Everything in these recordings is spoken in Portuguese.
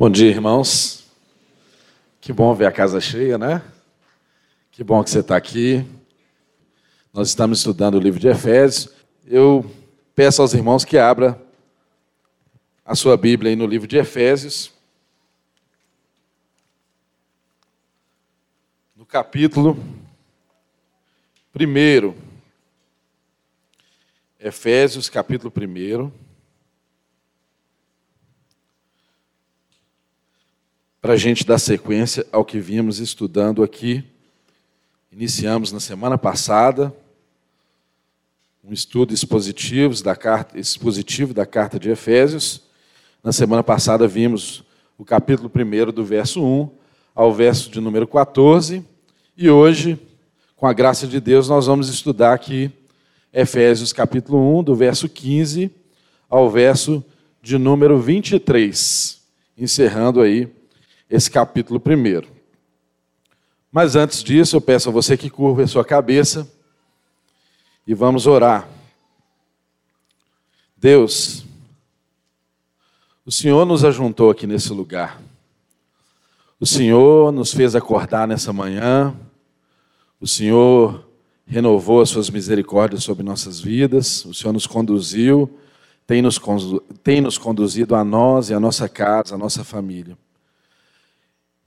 Bom dia, irmãos. Que bom ver a casa cheia, né? Que bom que você está aqui. Nós estamos estudando o livro de Efésios. Eu peço aos irmãos que abra a sua Bíblia aí no livro de Efésios. No capítulo 1. Efésios, capítulo 1. Para a gente dar sequência ao que vimos estudando aqui. Iniciamos na semana passada um estudo expositivo da carta, expositivo da carta de Efésios. Na semana passada vimos o capítulo 1 do verso 1 ao verso de número 14. E hoje, com a graça de Deus, nós vamos estudar aqui Efésios capítulo 1, do verso 15 ao verso de número 23, encerrando aí esse capítulo primeiro. Mas antes disso, eu peço a você que curva a sua cabeça e vamos orar. Deus, o Senhor nos ajuntou aqui nesse lugar. O Senhor nos fez acordar nessa manhã. O Senhor renovou as suas misericórdias sobre nossas vidas. O Senhor nos conduziu, tem nos, tem nos conduzido a nós e a nossa casa, a nossa família.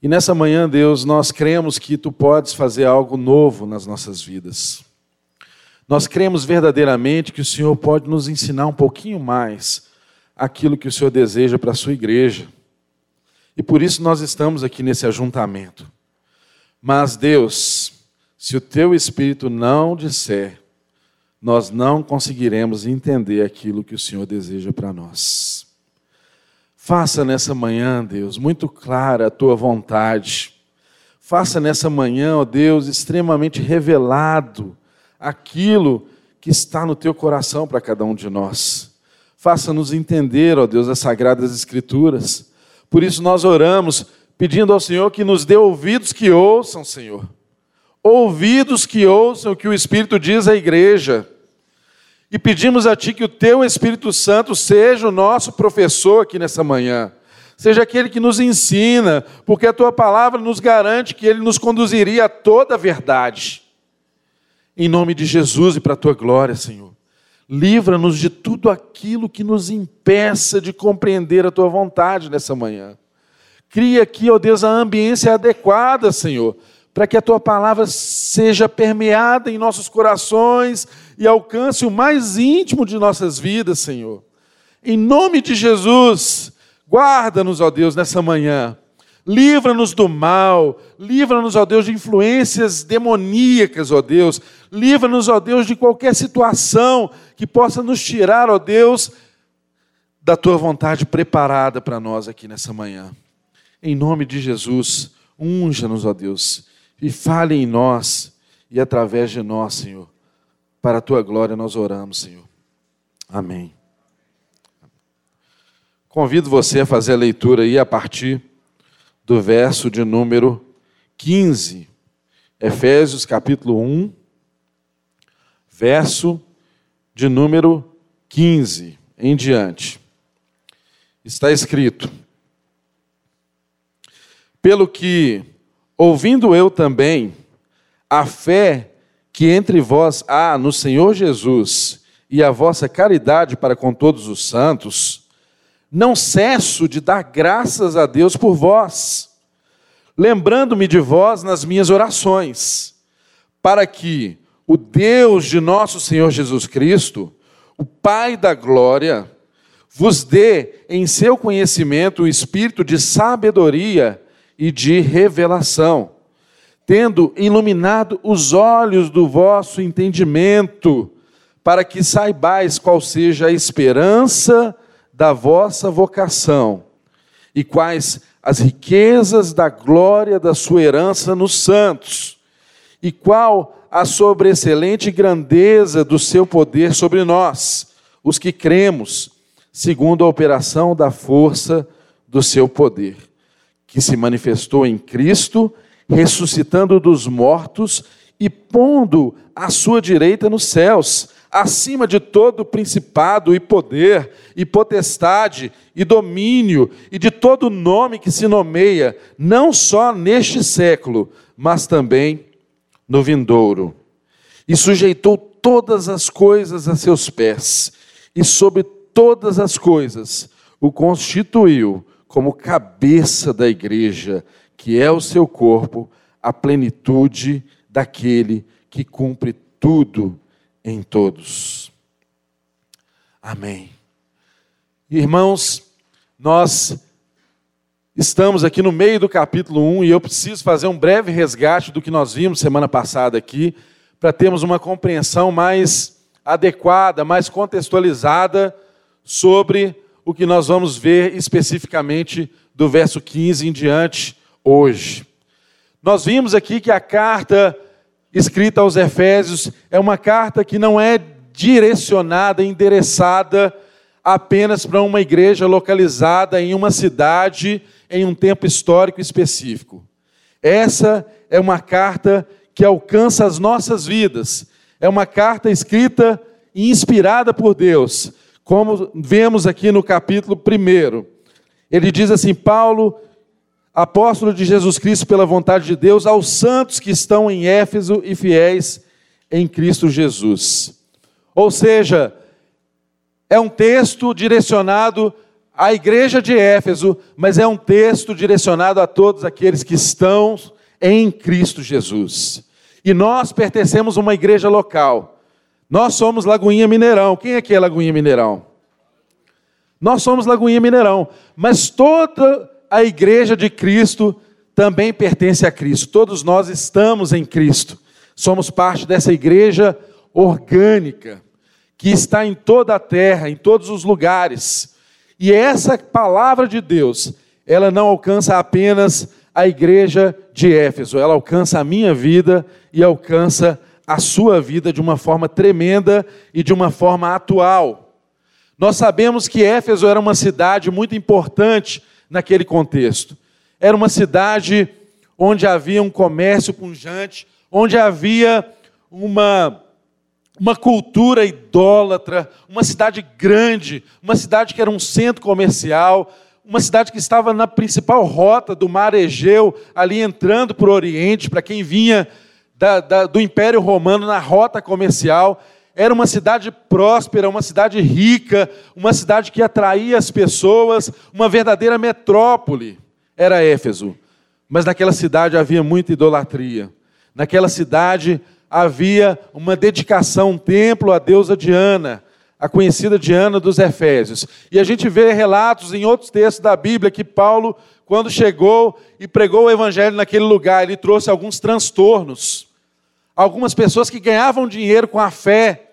E nessa manhã, Deus, nós cremos que tu podes fazer algo novo nas nossas vidas. Nós cremos verdadeiramente que o Senhor pode nos ensinar um pouquinho mais aquilo que o Senhor deseja para a sua igreja. E por isso nós estamos aqui nesse ajuntamento. Mas, Deus, se o teu Espírito não disser, nós não conseguiremos entender aquilo que o Senhor deseja para nós. Faça nessa manhã, Deus, muito clara a tua vontade. Faça nessa manhã, ó Deus, extremamente revelado aquilo que está no teu coração para cada um de nós. Faça-nos entender, ó Deus, as sagradas escrituras. Por isso nós oramos, pedindo ao Senhor que nos dê ouvidos que ouçam, Senhor. Ouvidos que ouçam o que o Espírito diz à igreja e pedimos a Ti que o Teu Espírito Santo seja o nosso professor aqui nessa manhã. Seja aquele que nos ensina, porque a Tua palavra nos garante que Ele nos conduziria a toda a verdade. Em nome de Jesus e para a Tua glória, Senhor. Livra-nos de tudo aquilo que nos impeça de compreender a Tua vontade nessa manhã. Cria aqui, ó Deus, a ambiência adequada, Senhor, para que a tua palavra seja permeada em nossos corações e alcance o mais íntimo de nossas vidas, Senhor. Em nome de Jesus, guarda-nos, ó Deus, nessa manhã. Livra-nos do mal, livra-nos, ó Deus, de influências demoníacas, ó Deus. Livra-nos, ó Deus, de qualquer situação que possa nos tirar, ó Deus, da tua vontade preparada para nós aqui nessa manhã. Em nome de Jesus, unja-nos, ó Deus e fale em nós e através de nós, Senhor. Para a tua glória nós oramos, Senhor. Amém. Convido você a fazer a leitura aí a partir do verso de número 15. Efésios capítulo 1, verso de número 15 em diante. Está escrito: Pelo que ouvindo eu também a fé que entre vós há no Senhor Jesus e a vossa caridade para com todos os santos, não cesso de dar graças a Deus por vós, lembrando-me de vós nas minhas orações, para que o Deus de nosso Senhor Jesus Cristo, o Pai da glória, vos dê em seu conhecimento o espírito de sabedoria e de revelação, tendo iluminado os olhos do vosso entendimento, para que saibais qual seja a esperança da vossa vocação e quais as riquezas da glória da sua herança nos santos, e qual a sobreexcelente grandeza do seu poder sobre nós, os que cremos, segundo a operação da força do seu poder que se manifestou em Cristo, ressuscitando dos mortos e pondo à sua direita nos céus, acima de todo principado e poder, e potestade, e domínio, e de todo nome que se nomeia, não só neste século, mas também no vindouro. E sujeitou todas as coisas a seus pés, e sobre todas as coisas o constituiu como cabeça da igreja, que é o seu corpo, a plenitude daquele que cumpre tudo em todos. Amém. Irmãos, nós estamos aqui no meio do capítulo 1 e eu preciso fazer um breve resgate do que nós vimos semana passada aqui, para termos uma compreensão mais adequada, mais contextualizada sobre o que nós vamos ver especificamente do verso 15 em diante hoje. Nós vimos aqui que a carta escrita aos Efésios é uma carta que não é direcionada, endereçada apenas para uma igreja localizada em uma cidade em um tempo histórico específico. Essa é uma carta que alcança as nossas vidas. É uma carta escrita e inspirada por Deus, como vemos aqui no capítulo 1. Ele diz assim: Paulo, apóstolo de Jesus Cristo pela vontade de Deus, aos santos que estão em Éfeso e fiéis em Cristo Jesus. Ou seja, é um texto direcionado à igreja de Éfeso, mas é um texto direcionado a todos aqueles que estão em Cristo Jesus. E nós pertencemos a uma igreja local. Nós somos Lagoinha Mineirão. Quem aqui é Lagoinha Mineirão? Nós somos Lagoinha Mineirão, mas toda a igreja de Cristo também pertence a Cristo. Todos nós estamos em Cristo. Somos parte dessa igreja orgânica que está em toda a terra, em todos os lugares. E essa palavra de Deus, ela não alcança apenas a igreja de Éfeso, ela alcança a minha vida e alcança a sua vida de uma forma tremenda e de uma forma atual. Nós sabemos que Éfeso era uma cidade muito importante naquele contexto. Era uma cidade onde havia um comércio punjante, onde havia uma, uma cultura idólatra, uma cidade grande, uma cidade que era um centro comercial, uma cidade que estava na principal rota do mar Egeu, ali entrando para o Oriente, para quem vinha da, da, do Império Romano na rota comercial. Era uma cidade próspera, uma cidade rica, uma cidade que atraía as pessoas, uma verdadeira metrópole. Era Éfeso. Mas naquela cidade havia muita idolatria. Naquela cidade havia uma dedicação, um templo à deusa Diana, a conhecida Diana dos Efésios. E a gente vê relatos em outros textos da Bíblia que Paulo, quando chegou e pregou o evangelho naquele lugar, ele trouxe alguns transtornos. Algumas pessoas que ganhavam dinheiro com a fé,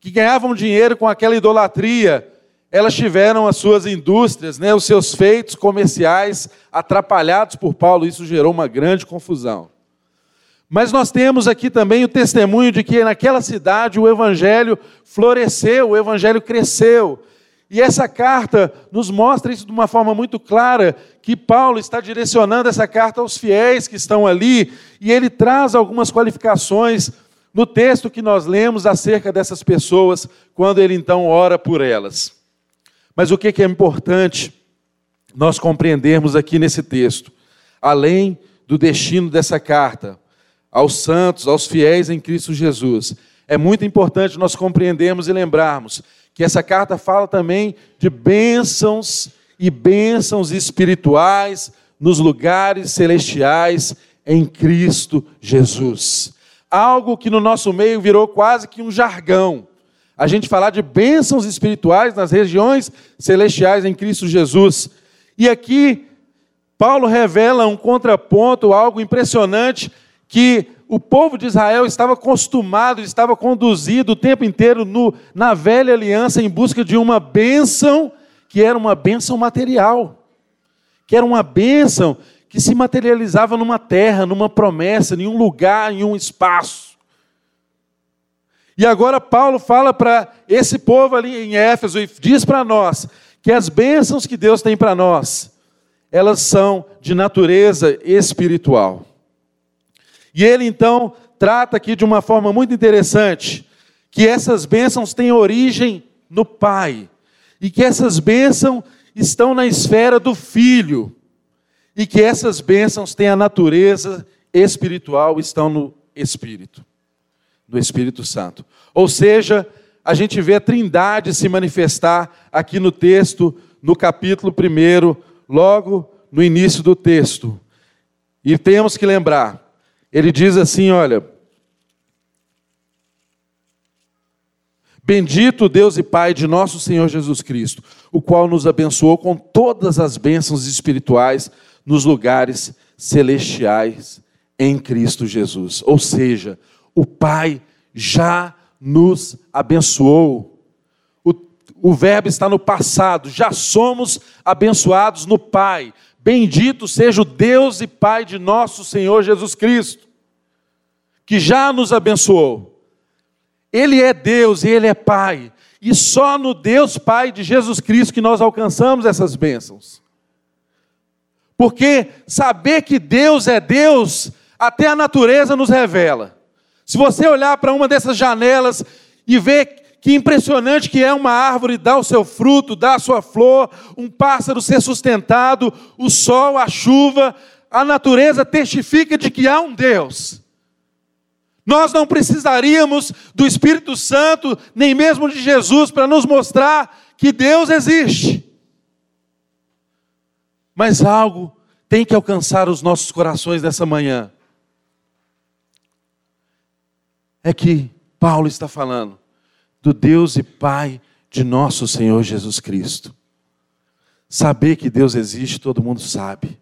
que ganhavam dinheiro com aquela idolatria, elas tiveram as suas indústrias, né, os seus feitos comerciais atrapalhados por Paulo. Isso gerou uma grande confusão. Mas nós temos aqui também o testemunho de que naquela cidade o evangelho floresceu, o evangelho cresceu. E essa carta nos mostra isso de uma forma muito clara, que Paulo está direcionando essa carta aos fiéis que estão ali, e ele traz algumas qualificações no texto que nós lemos acerca dessas pessoas, quando ele então ora por elas. Mas o que é importante nós compreendermos aqui nesse texto? Além do destino dessa carta, aos santos, aos fiéis em Cristo Jesus, é muito importante nós compreendermos e lembrarmos que essa carta fala também de bênçãos e bênçãos espirituais nos lugares celestiais em Cristo Jesus. Algo que no nosso meio virou quase que um jargão. A gente falar de bênçãos espirituais nas regiões celestiais em Cristo Jesus. E aqui Paulo revela um contraponto, algo impressionante que o povo de Israel estava acostumado, estava conduzido o tempo inteiro no, na velha aliança em busca de uma bênção que era uma bênção material, que era uma bênção que se materializava numa terra, numa promessa, em um lugar, em um espaço. E agora Paulo fala para esse povo ali em Éfeso e diz para nós que as bênçãos que Deus tem para nós, elas são de natureza espiritual. E ele então trata aqui de uma forma muito interessante que essas bênçãos têm origem no Pai, e que essas bênçãos estão na esfera do Filho, e que essas bênçãos têm a natureza espiritual, estão no Espírito, no Espírito Santo. Ou seja, a gente vê a Trindade se manifestar aqui no texto, no capítulo 1, logo no início do texto. E temos que lembrar, ele diz assim: olha. Bendito Deus e Pai de nosso Senhor Jesus Cristo, o qual nos abençoou com todas as bênçãos espirituais nos lugares celestiais em Cristo Jesus. Ou seja, o Pai já nos abençoou. O, o verbo está no passado, já somos abençoados no Pai. Bendito seja o Deus e Pai de nosso Senhor Jesus Cristo, que já nos abençoou. Ele é Deus e Ele é Pai. E só no Deus Pai de Jesus Cristo que nós alcançamos essas bênçãos. Porque saber que Deus é Deus, até a natureza nos revela. Se você olhar para uma dessas janelas e ver que impressionante que é uma árvore dar o seu fruto, dar a sua flor, um pássaro ser sustentado, o sol, a chuva, a natureza testifica de que há um Deus. Nós não precisaríamos do Espírito Santo, nem mesmo de Jesus, para nos mostrar que Deus existe. Mas algo tem que alcançar os nossos corações nessa manhã. É que Paulo está falando do Deus e Pai de nosso Senhor Jesus Cristo. Saber que Deus existe, todo mundo sabe.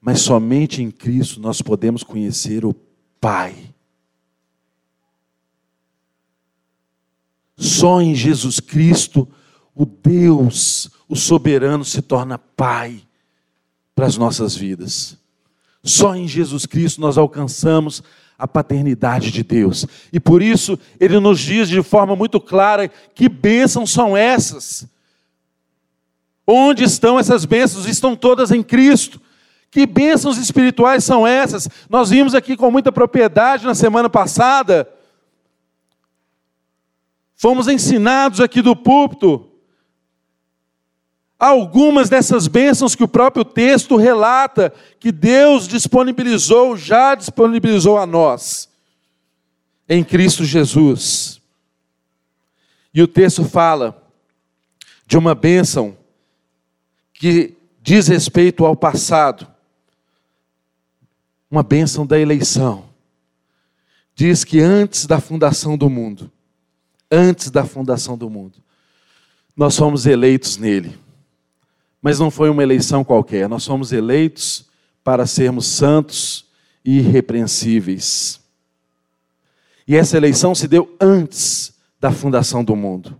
Mas somente em Cristo nós podemos conhecer o Pai. Só em Jesus Cristo o Deus, o soberano, se torna Pai para as nossas vidas. Só em Jesus Cristo nós alcançamos a paternidade de Deus. E por isso ele nos diz de forma muito clara que bênçãos são essas. Onde estão essas bênçãos? Estão todas em Cristo. Que bênçãos espirituais são essas? Nós vimos aqui com muita propriedade na semana passada. Fomos ensinados aqui do púlpito algumas dessas bênçãos que o próprio texto relata que Deus disponibilizou, já disponibilizou a nós, em Cristo Jesus. E o texto fala de uma bênção que diz respeito ao passado, uma bênção da eleição. Diz que antes da fundação do mundo, antes da fundação do mundo, nós fomos eleitos nele. Mas não foi uma eleição qualquer, nós fomos eleitos para sermos santos e irrepreensíveis. E essa eleição se deu antes da fundação do mundo.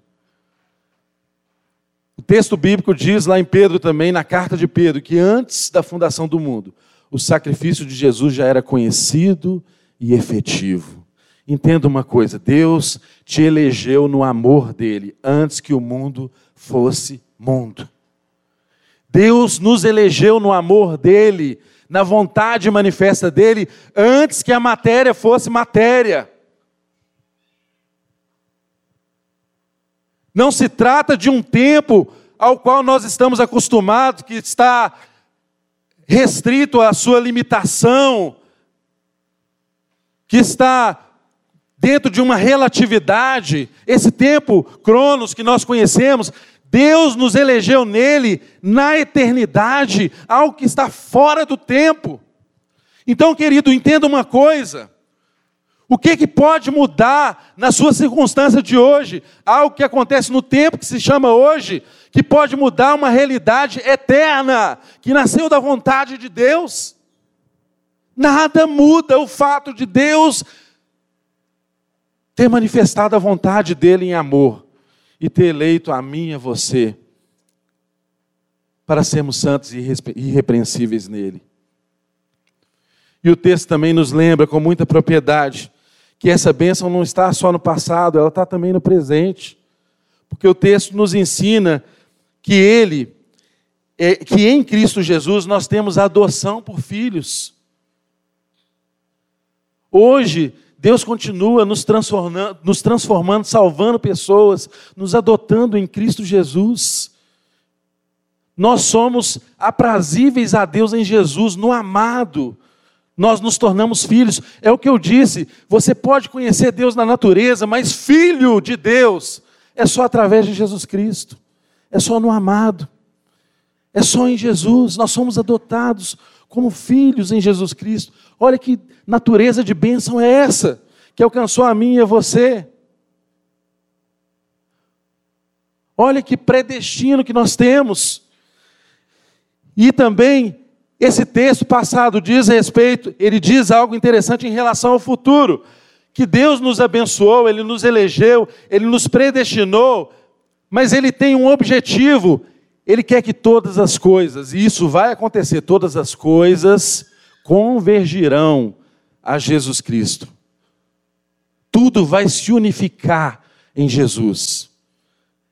O texto bíblico diz lá em Pedro também, na carta de Pedro, que antes da fundação do mundo, o sacrifício de Jesus já era conhecido e efetivo. Entenda uma coisa: Deus te elegeu no amor dele antes que o mundo fosse mundo. Deus nos elegeu no amor dele, na vontade manifesta dele, antes que a matéria fosse matéria. Não se trata de um tempo ao qual nós estamos acostumados, que está restrito à sua limitação, que está dentro de uma relatividade. Esse tempo, Cronos, que nós conhecemos, Deus nos elegeu nele na eternidade, algo que está fora do tempo. Então, querido, entenda uma coisa. O que, que pode mudar na sua circunstância de hoje? Algo que acontece no tempo que se chama hoje, que pode mudar uma realidade eterna, que nasceu da vontade de Deus. Nada muda o fato de Deus ter manifestado a vontade dele em amor e ter eleito a mim e a você para sermos santos e irrepreensíveis nele. E o texto também nos lembra com muita propriedade que essa bênção não está só no passado, ela está também no presente. Porque o texto nos ensina que ele, é, que em Cristo Jesus nós temos adoção por filhos. Hoje, Deus continua nos transformando, nos transformando, salvando pessoas, nos adotando em Cristo Jesus. Nós somos aprazíveis a Deus em Jesus, no amado. Nós nos tornamos filhos. É o que eu disse. Você pode conhecer Deus na natureza, mas filho de Deus é só através de Jesus Cristo. É só no amado. É só em Jesus. Nós somos adotados como filhos em Jesus Cristo. Olha que natureza de bênção é essa que alcançou a mim e a você? Olha que predestino que nós temos. E também esse texto passado diz a respeito, ele diz algo interessante em relação ao futuro, que Deus nos abençoou, ele nos elegeu, ele nos predestinou, mas ele tem um objetivo, ele quer que todas as coisas, e isso vai acontecer, todas as coisas convergirão a Jesus Cristo. Tudo vai se unificar em Jesus.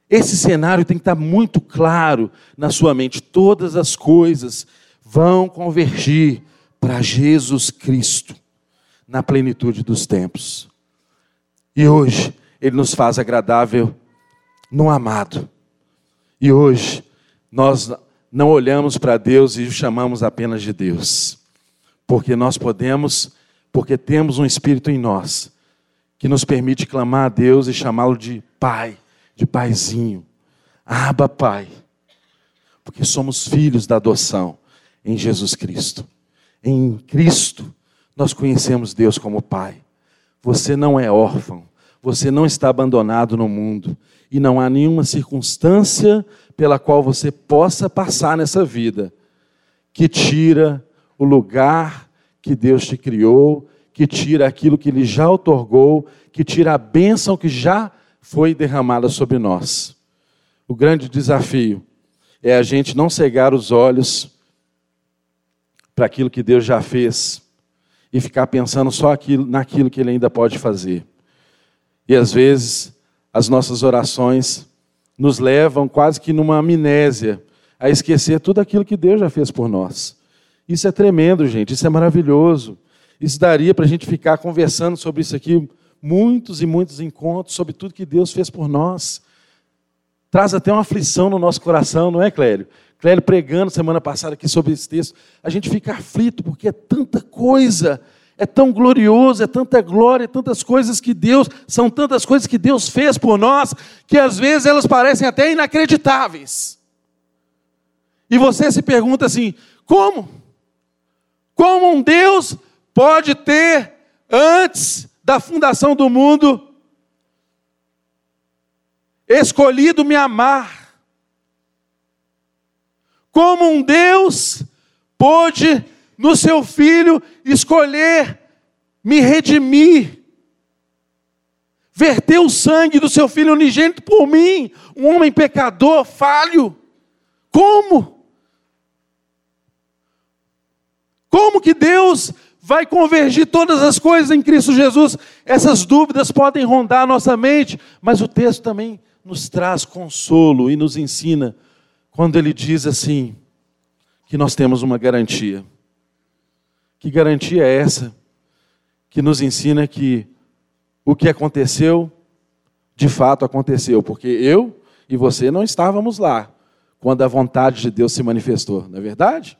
Esse cenário tem que estar muito claro na sua mente. Todas as coisas vão convergir para Jesus Cristo na plenitude dos tempos. E hoje ele nos faz agradável no amado. E hoje nós não olhamos para Deus e o chamamos apenas de Deus porque nós podemos, porque temos um Espírito em nós que nos permite clamar a Deus e chamá-lo de Pai, de Paizinho. Aba, Pai. Porque somos filhos da adoção em Jesus Cristo. Em Cristo, nós conhecemos Deus como Pai. Você não é órfão, você não está abandonado no mundo e não há nenhuma circunstância pela qual você possa passar nessa vida que tira o lugar que Deus te criou, que tira aquilo que Ele já otorgou, que tira a bênção que já foi derramada sobre nós. O grande desafio é a gente não cegar os olhos para aquilo que Deus já fez e ficar pensando só aquilo, naquilo que Ele ainda pode fazer. E às vezes as nossas orações nos levam quase que numa amnésia a esquecer tudo aquilo que Deus já fez por nós. Isso é tremendo, gente, isso é maravilhoso. Isso daria para a gente ficar conversando sobre isso aqui, muitos e muitos encontros sobre tudo que Deus fez por nós. Traz até uma aflição no nosso coração, não é, Clélio? Clélio pregando semana passada aqui sobre esse texto. A gente fica aflito porque é tanta coisa, é tão glorioso, é tanta glória, é tantas coisas que Deus, são tantas coisas que Deus fez por nós, que às vezes elas parecem até inacreditáveis. E você se pergunta assim: como? Como um Deus pode ter, antes da fundação do mundo, escolhido me amar? Como um Deus pôde, no seu filho, escolher me redimir? Verter o sangue do seu filho unigênito por mim, um homem pecador, falho. Como? Como que Deus vai convergir todas as coisas em Cristo Jesus? Essas dúvidas podem rondar a nossa mente, mas o texto também nos traz consolo e nos ensina quando ele diz assim: que nós temos uma garantia. Que garantia é essa? Que nos ensina que o que aconteceu, de fato aconteceu, porque eu e você não estávamos lá quando a vontade de Deus se manifestou, não é verdade?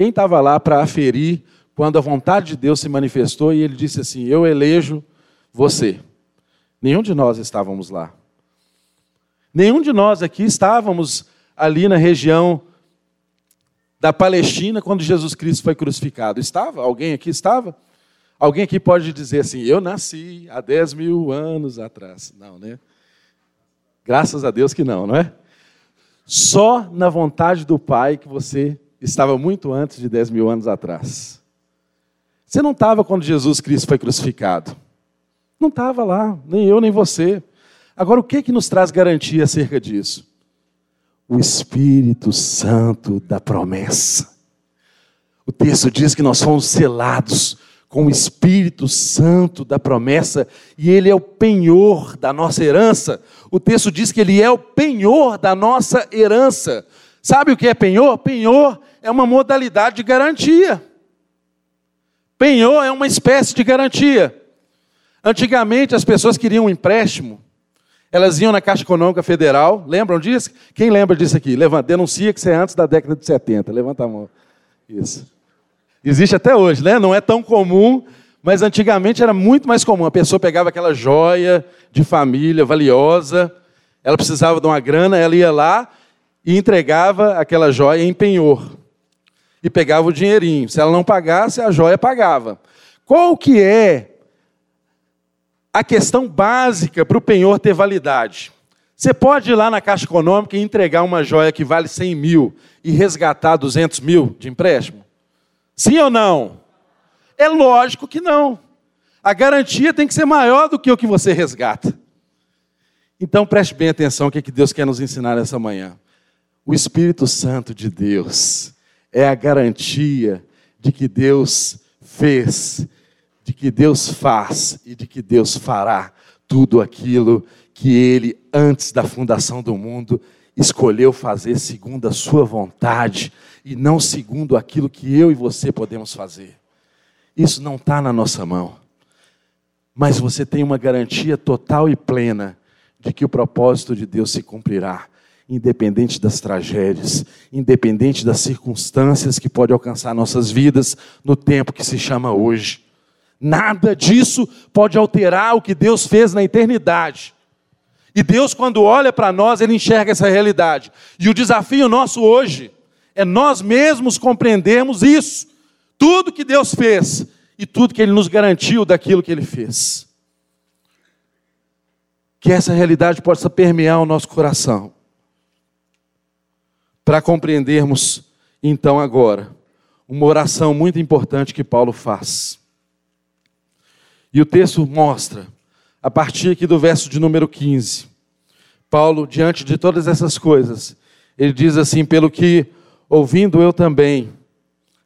Quem estava lá para aferir quando a vontade de Deus se manifestou e ele disse assim: Eu elejo você. Nenhum de nós estávamos lá. Nenhum de nós aqui estávamos ali na região da Palestina quando Jesus Cristo foi crucificado. Estava? Alguém aqui estava? Alguém aqui pode dizer assim: Eu nasci há 10 mil anos atrás. Não, né? Graças a Deus que não, não é? Só na vontade do Pai que você estava muito antes de 10 mil anos atrás. Você não estava quando Jesus Cristo foi crucificado. Não estava lá, nem eu, nem você. Agora, o que, que nos traz garantia acerca disso? O Espírito Santo da promessa. O texto diz que nós fomos selados com o Espírito Santo da promessa e ele é o penhor da nossa herança. O texto diz que ele é o penhor da nossa herança. Sabe o que é penhor? Penhor é uma modalidade de garantia. Penhor é uma espécie de garantia. Antigamente as pessoas queriam um empréstimo, elas iam na Caixa Econômica Federal, lembram disso? Quem lembra disso aqui? Levanta, denuncia que isso é antes da década de 70. Levanta a mão. Isso. Existe até hoje, né? Não é tão comum, mas antigamente era muito mais comum. A pessoa pegava aquela joia de família valiosa, ela precisava de uma grana, ela ia lá e entregava aquela joia em penhor. E pegava o dinheirinho. Se ela não pagasse, a joia pagava. Qual que é a questão básica para o penhor ter validade. Você pode ir lá na Caixa Econômica e entregar uma joia que vale 100 mil e resgatar 200 mil de empréstimo? Sim ou não? É lógico que não. A garantia tem que ser maior do que o que você resgata. Então preste bem atenção o que, Deus quer nos ensinar nessa manhã. O Espírito Santo de Deus é a garantia de que Deus fez de que Deus faz e de que Deus fará tudo aquilo que Ele, antes da fundação do mundo, escolheu fazer segundo a Sua vontade e não segundo aquilo que eu e você podemos fazer. Isso não está na nossa mão. Mas você tem uma garantia total e plena de que o propósito de Deus se cumprirá, independente das tragédias, independente das circunstâncias que pode alcançar nossas vidas no tempo que se chama hoje. Nada disso pode alterar o que Deus fez na eternidade. E Deus, quando olha para nós, Ele enxerga essa realidade. E o desafio nosso hoje é nós mesmos compreendermos isso. Tudo que Deus fez e tudo que Ele nos garantiu daquilo que Ele fez. Que essa realidade possa permear o nosso coração. Para compreendermos, então, agora, uma oração muito importante que Paulo faz. E o texto mostra, a partir aqui do verso de número 15, Paulo, diante de todas essas coisas, ele diz assim: pelo que, ouvindo eu também,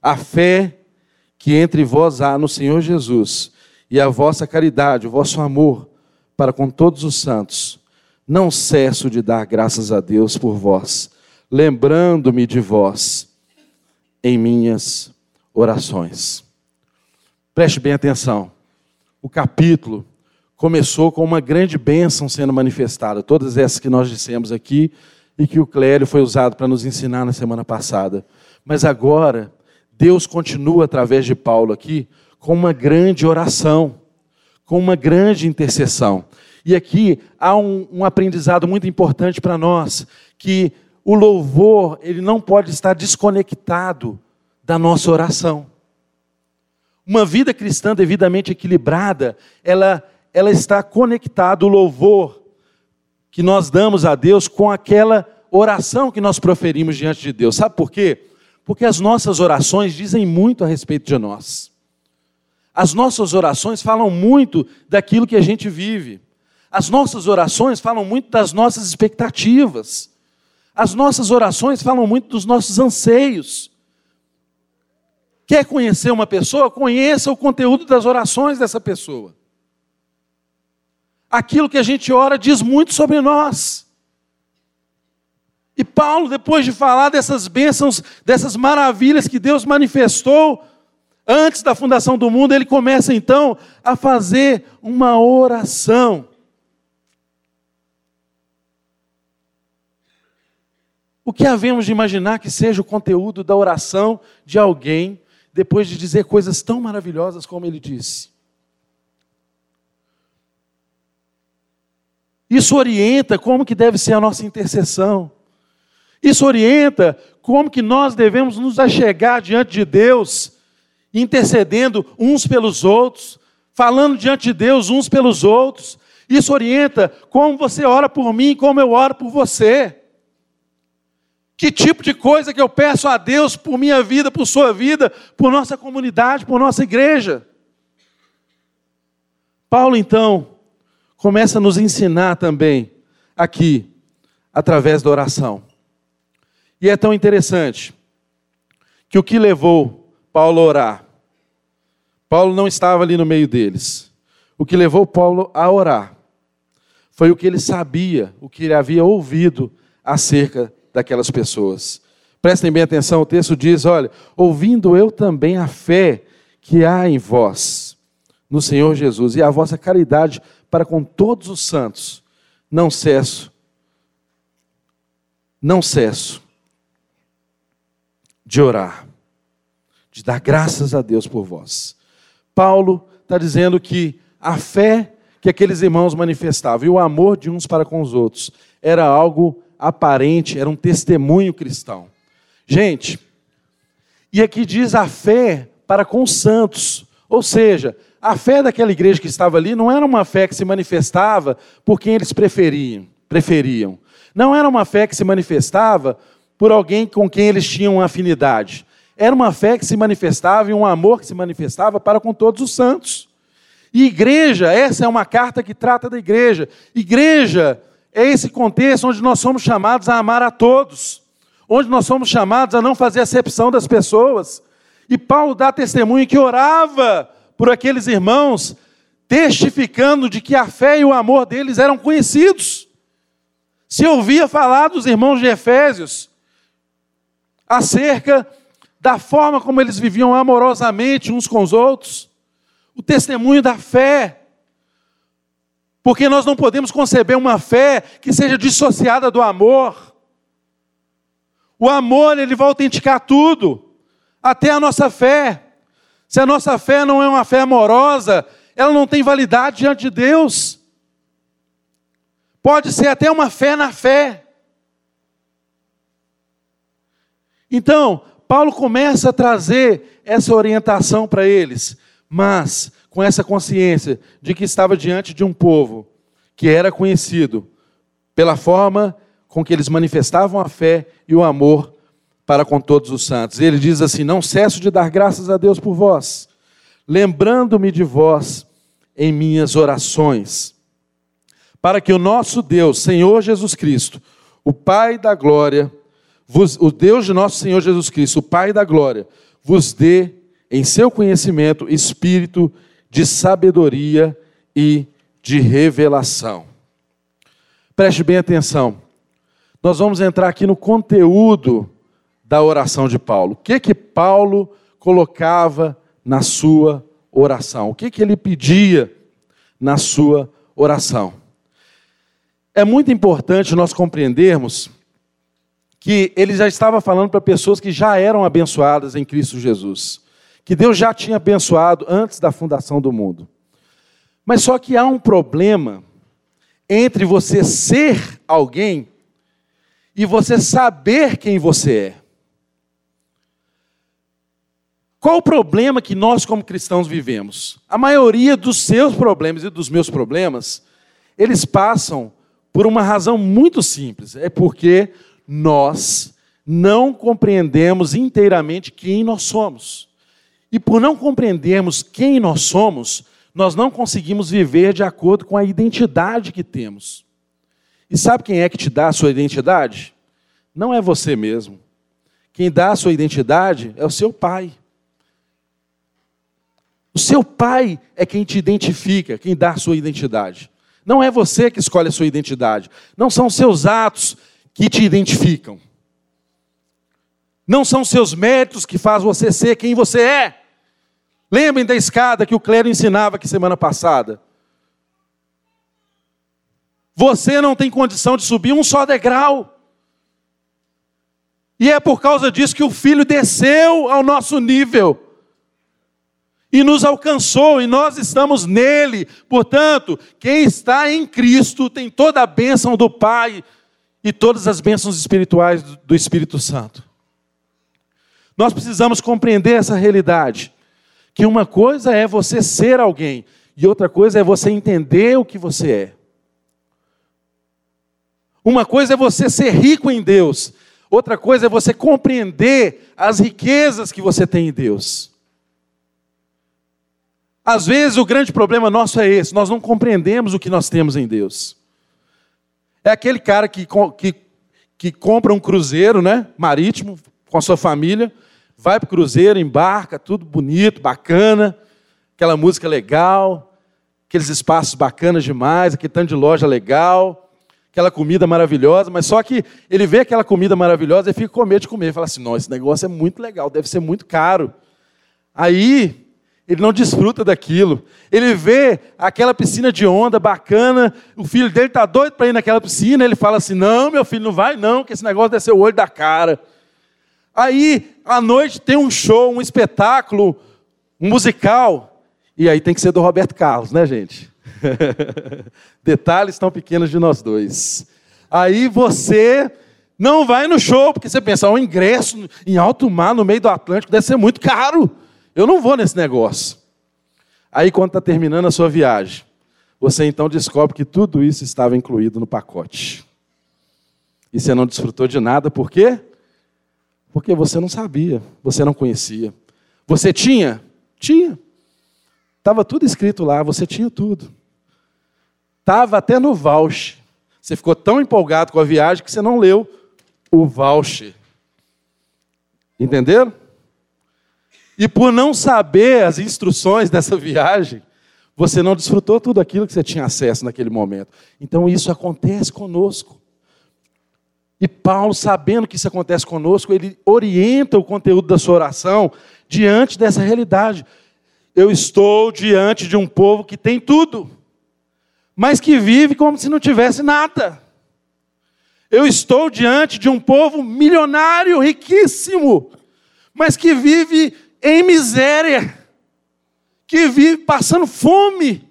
a fé que entre vós há no Senhor Jesus, e a vossa caridade, o vosso amor para com todos os santos, não cesso de dar graças a Deus por vós, lembrando-me de vós em minhas orações. Preste bem atenção o capítulo começou com uma grande bênção sendo manifestada, todas essas que nós dissemos aqui e que o Clério foi usado para nos ensinar na semana passada. Mas agora, Deus continua através de Paulo aqui com uma grande oração, com uma grande intercessão. E aqui há um, um aprendizado muito importante para nós, que o louvor ele não pode estar desconectado da nossa oração. Uma vida cristã devidamente equilibrada, ela, ela está conectada, o louvor que nós damos a Deus com aquela oração que nós proferimos diante de Deus. Sabe por quê? Porque as nossas orações dizem muito a respeito de nós. As nossas orações falam muito daquilo que a gente vive. As nossas orações falam muito das nossas expectativas. As nossas orações falam muito dos nossos anseios. Quer conhecer uma pessoa? Conheça o conteúdo das orações dessa pessoa. Aquilo que a gente ora diz muito sobre nós. E Paulo, depois de falar dessas bênçãos, dessas maravilhas que Deus manifestou antes da fundação do mundo, ele começa então a fazer uma oração. O que havemos de imaginar que seja o conteúdo da oração de alguém depois de dizer coisas tão maravilhosas como ele disse. Isso orienta como que deve ser a nossa intercessão. Isso orienta como que nós devemos nos achegar diante de Deus, intercedendo uns pelos outros, falando diante de Deus uns pelos outros. Isso orienta como você ora por mim, como eu oro por você. Que tipo de coisa que eu peço a Deus por minha vida, por sua vida, por nossa comunidade, por nossa igreja? Paulo, então, começa a nos ensinar também aqui, através da oração. E é tão interessante que o que levou Paulo a orar, Paulo não estava ali no meio deles. O que levou Paulo a orar foi o que ele sabia, o que ele havia ouvido acerca daquelas pessoas. Prestem bem atenção, o texto diz: olha, ouvindo eu também a fé que há em vós, no Senhor Jesus e a vossa caridade para com todos os santos. Não cesso, não cesso de orar, de dar graças a Deus por vós. Paulo está dizendo que a fé que aqueles irmãos manifestavam e o amor de uns para com os outros era algo aparente, era um testemunho cristão. Gente, e aqui diz a fé para com os santos, ou seja, a fé daquela igreja que estava ali não era uma fé que se manifestava por quem eles preferiam, preferiam. Não era uma fé que se manifestava por alguém com quem eles tinham afinidade. Era uma fé que se manifestava e um amor que se manifestava para com todos os santos. E igreja, essa é uma carta que trata da igreja. Igreja é esse contexto onde nós somos chamados a amar a todos, onde nós somos chamados a não fazer acepção das pessoas. E Paulo dá testemunho que orava por aqueles irmãos, testificando de que a fé e o amor deles eram conhecidos. Se ouvia falar dos irmãos de Efésios acerca da forma como eles viviam amorosamente uns com os outros, o testemunho da fé. Porque nós não podemos conceber uma fé que seja dissociada do amor. O amor, ele vai autenticar tudo, até a nossa fé. Se a nossa fé não é uma fé amorosa, ela não tem validade diante de Deus. Pode ser até uma fé na fé. Então, Paulo começa a trazer essa orientação para eles, mas com essa consciência de que estava diante de um povo que era conhecido pela forma com que eles manifestavam a fé e o amor para com todos os santos. Ele diz assim: Não cesso de dar graças a Deus por vós, lembrando-me de vós em minhas orações para que o nosso Deus, Senhor Jesus Cristo, o Pai da glória, vos, o Deus de nosso Senhor Jesus Cristo, o Pai da glória, vos dê em seu conhecimento espírito de sabedoria e de revelação. Preste bem atenção. Nós vamos entrar aqui no conteúdo da oração de Paulo. O que que Paulo colocava na sua oração? O que que ele pedia na sua oração? é muito importante nós compreendermos que ele já estava falando para pessoas que já eram abençoadas em Cristo Jesus, que Deus já tinha abençoado antes da fundação do mundo. Mas só que há um problema entre você ser alguém e você saber quem você é. Qual o problema que nós, como cristãos, vivemos? A maioria dos seus problemas e dos meus problemas, eles passam por uma razão muito simples: é porque nós não compreendemos inteiramente quem nós somos. E por não compreendermos quem nós somos, nós não conseguimos viver de acordo com a identidade que temos. E sabe quem é que te dá a sua identidade? Não é você mesmo. Quem dá a sua identidade é o seu pai. O seu pai é quem te identifica, quem dá a sua identidade. Não é você que escolhe a sua identidade. Não são seus atos que te identificam. Não são seus méritos que faz você ser quem você é. Lembrem da escada que o clero ensinava aqui semana passada. Você não tem condição de subir um só degrau. E é por causa disso que o filho desceu ao nosso nível e nos alcançou, e nós estamos nele. Portanto, quem está em Cristo tem toda a bênção do Pai e todas as bênçãos espirituais do Espírito Santo. Nós precisamos compreender essa realidade. Que uma coisa é você ser alguém, e outra coisa é você entender o que você é. Uma coisa é você ser rico em Deus, outra coisa é você compreender as riquezas que você tem em Deus. Às vezes o grande problema nosso é esse, nós não compreendemos o que nós temos em Deus. É aquele cara que, que, que compra um cruzeiro né, marítimo com a sua família, vai para o cruzeiro, embarca, tudo bonito, bacana, aquela música legal, aqueles espaços bacanas demais, aquele tanto de loja legal, aquela comida maravilhosa, mas só que ele vê aquela comida maravilhosa e fica com medo de comer, fala assim, não, esse negócio é muito legal, deve ser muito caro. Aí Ele não desfruta daquilo. Ele vê aquela piscina de onda bacana, o filho dele está doido para ir naquela piscina, ele fala assim: Não, meu filho, não vai não, que esse negócio deve ser o olho da cara. Aí, à noite, tem um show, um espetáculo, um musical, e aí tem que ser do Roberto Carlos, né, gente? Detalhes tão pequenos de nós dois. Aí você não vai no show, porque você pensa, um ingresso em alto mar, no meio do Atlântico, deve ser muito caro. Eu não vou nesse negócio. Aí, quando está terminando a sua viagem, você então descobre que tudo isso estava incluído no pacote. E você não desfrutou de nada, por quê? Porque você não sabia, você não conhecia. Você tinha? Tinha. Estava tudo escrito lá, você tinha tudo. Estava até no voucher. Você ficou tão empolgado com a viagem que você não leu o voucher. Entenderam? E por não saber as instruções dessa viagem, você não desfrutou tudo aquilo que você tinha acesso naquele momento. Então isso acontece conosco. E Paulo, sabendo que isso acontece conosco, ele orienta o conteúdo da sua oração diante dessa realidade. Eu estou diante de um povo que tem tudo, mas que vive como se não tivesse nada. Eu estou diante de um povo milionário, riquíssimo, mas que vive em miséria, que vive passando fome,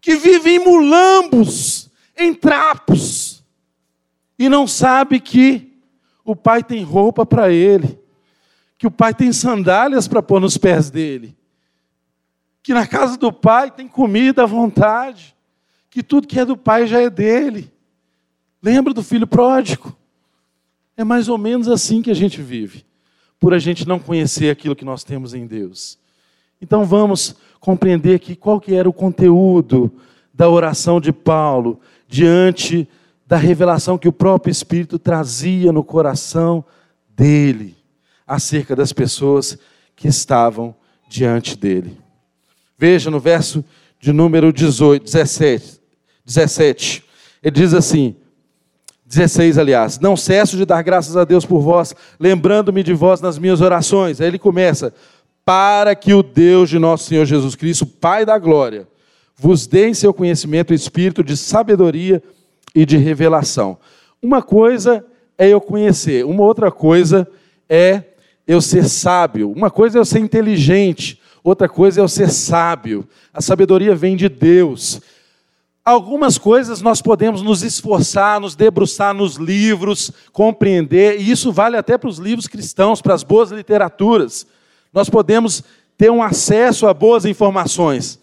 que vive em mulambos, em trapos, e não sabe que o pai tem roupa para ele, que o pai tem sandálias para pôr nos pés dele, que na casa do pai tem comida à vontade, que tudo que é do pai já é dele. Lembra do filho pródigo? É mais ou menos assim que a gente vive por a gente não conhecer aquilo que nós temos em Deus. Então vamos compreender aqui qual que era o conteúdo da oração de Paulo diante da revelação que o próprio Espírito trazia no coração dele acerca das pessoas que estavam diante dele. Veja no verso de número 18, 17, 17. Ele diz assim: 16, aliás. Não cesso de dar graças a Deus por vós, lembrando-me de vós nas minhas orações. Aí ele começa: para que o Deus de nosso Senhor Jesus Cristo, Pai da glória, vos dê em seu conhecimento espírito de sabedoria e de revelação. Uma coisa é eu conhecer, uma outra coisa é eu ser sábio. Uma coisa é eu ser inteligente, outra coisa é eu ser sábio. A sabedoria vem de Deus. Algumas coisas nós podemos nos esforçar, nos debruçar nos livros, compreender, e isso vale até para os livros cristãos, para as boas literaturas. Nós podemos ter um acesso a boas informações.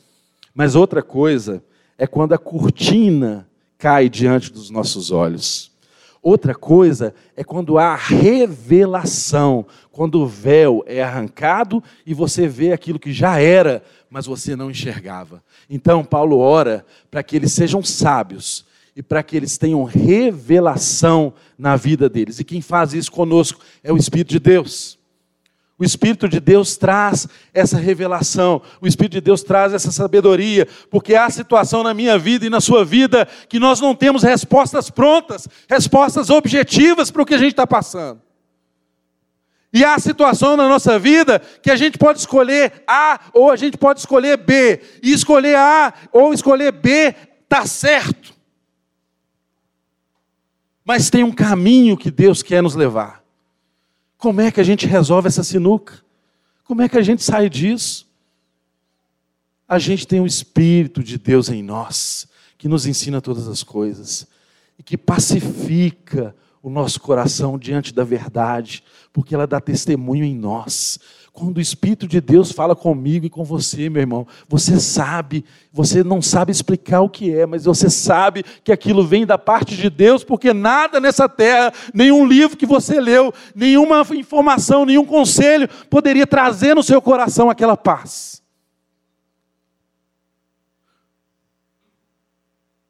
Mas outra coisa é quando a cortina cai diante dos nossos olhos. Outra coisa é quando há revelação, quando o véu é arrancado e você vê aquilo que já era, mas você não enxergava. Então, Paulo ora para que eles sejam sábios e para que eles tenham revelação na vida deles. E quem faz isso conosco é o Espírito de Deus. O Espírito de Deus traz essa revelação, o Espírito de Deus traz essa sabedoria, porque há situação na minha vida e na sua vida que nós não temos respostas prontas, respostas objetivas para o que a gente está passando. E há situação na nossa vida que a gente pode escolher A ou a gente pode escolher B. E escolher A ou escolher B está certo. Mas tem um caminho que Deus quer nos levar. Como é que a gente resolve essa sinuca? Como é que a gente sai disso? A gente tem o Espírito de Deus em nós, que nos ensina todas as coisas e que pacifica o nosso coração diante da verdade, porque ela dá testemunho em nós. Quando o Espírito de Deus fala comigo e com você, meu irmão, você sabe, você não sabe explicar o que é, mas você sabe que aquilo vem da parte de Deus, porque nada nessa terra, nenhum livro que você leu, nenhuma informação, nenhum conselho poderia trazer no seu coração aquela paz.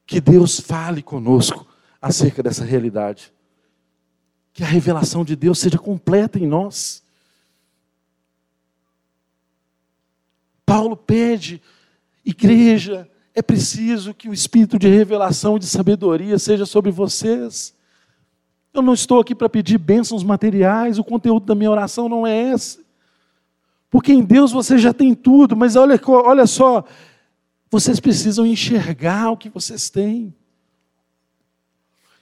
Que Deus fale conosco acerca dessa realidade que a revelação de Deus seja completa em nós. Paulo pede, igreja, é preciso que o espírito de revelação e de sabedoria seja sobre vocês. Eu não estou aqui para pedir bênçãos materiais, o conteúdo da minha oração não é esse. Porque em Deus você já tem tudo, mas olha, olha só, vocês precisam enxergar o que vocês têm.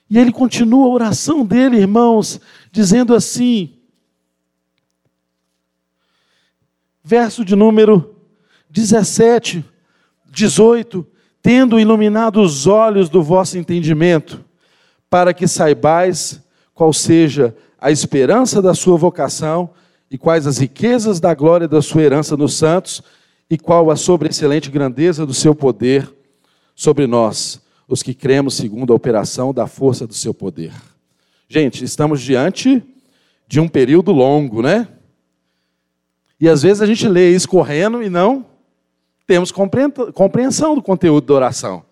E ele continua a oração dele, irmãos, dizendo assim, verso de número 17, 18: Tendo iluminado os olhos do vosso entendimento, para que saibais qual seja a esperança da sua vocação e quais as riquezas da glória da sua herança nos santos e qual a sobreexcelente grandeza do seu poder sobre nós, os que cremos segundo a operação da força do seu poder. Gente, estamos diante de um período longo, né? E às vezes a gente lê isso correndo e não temos compreensão do conteúdo da oração.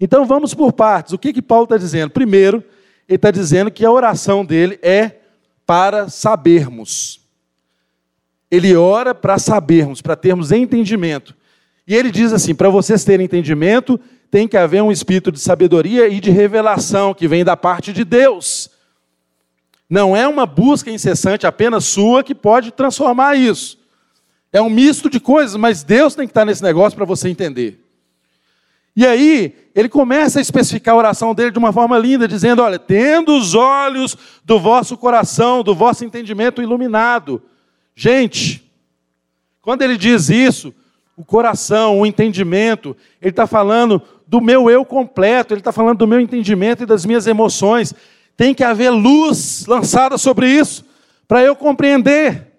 Então vamos por partes. O que, que Paulo está dizendo? Primeiro, ele está dizendo que a oração dele é para sabermos. Ele ora para sabermos, para termos entendimento. E ele diz assim: para vocês terem entendimento, tem que haver um espírito de sabedoria e de revelação que vem da parte de Deus. Não é uma busca incessante apenas sua que pode transformar isso. É um misto de coisas, mas Deus tem que estar nesse negócio para você entender. E aí, ele começa a especificar a oração dele de uma forma linda, dizendo: Olha, tendo os olhos do vosso coração, do vosso entendimento iluminado. Gente, quando ele diz isso, o coração, o entendimento, ele está falando do meu eu completo, ele está falando do meu entendimento e das minhas emoções. Tem que haver luz lançada sobre isso, para eu compreender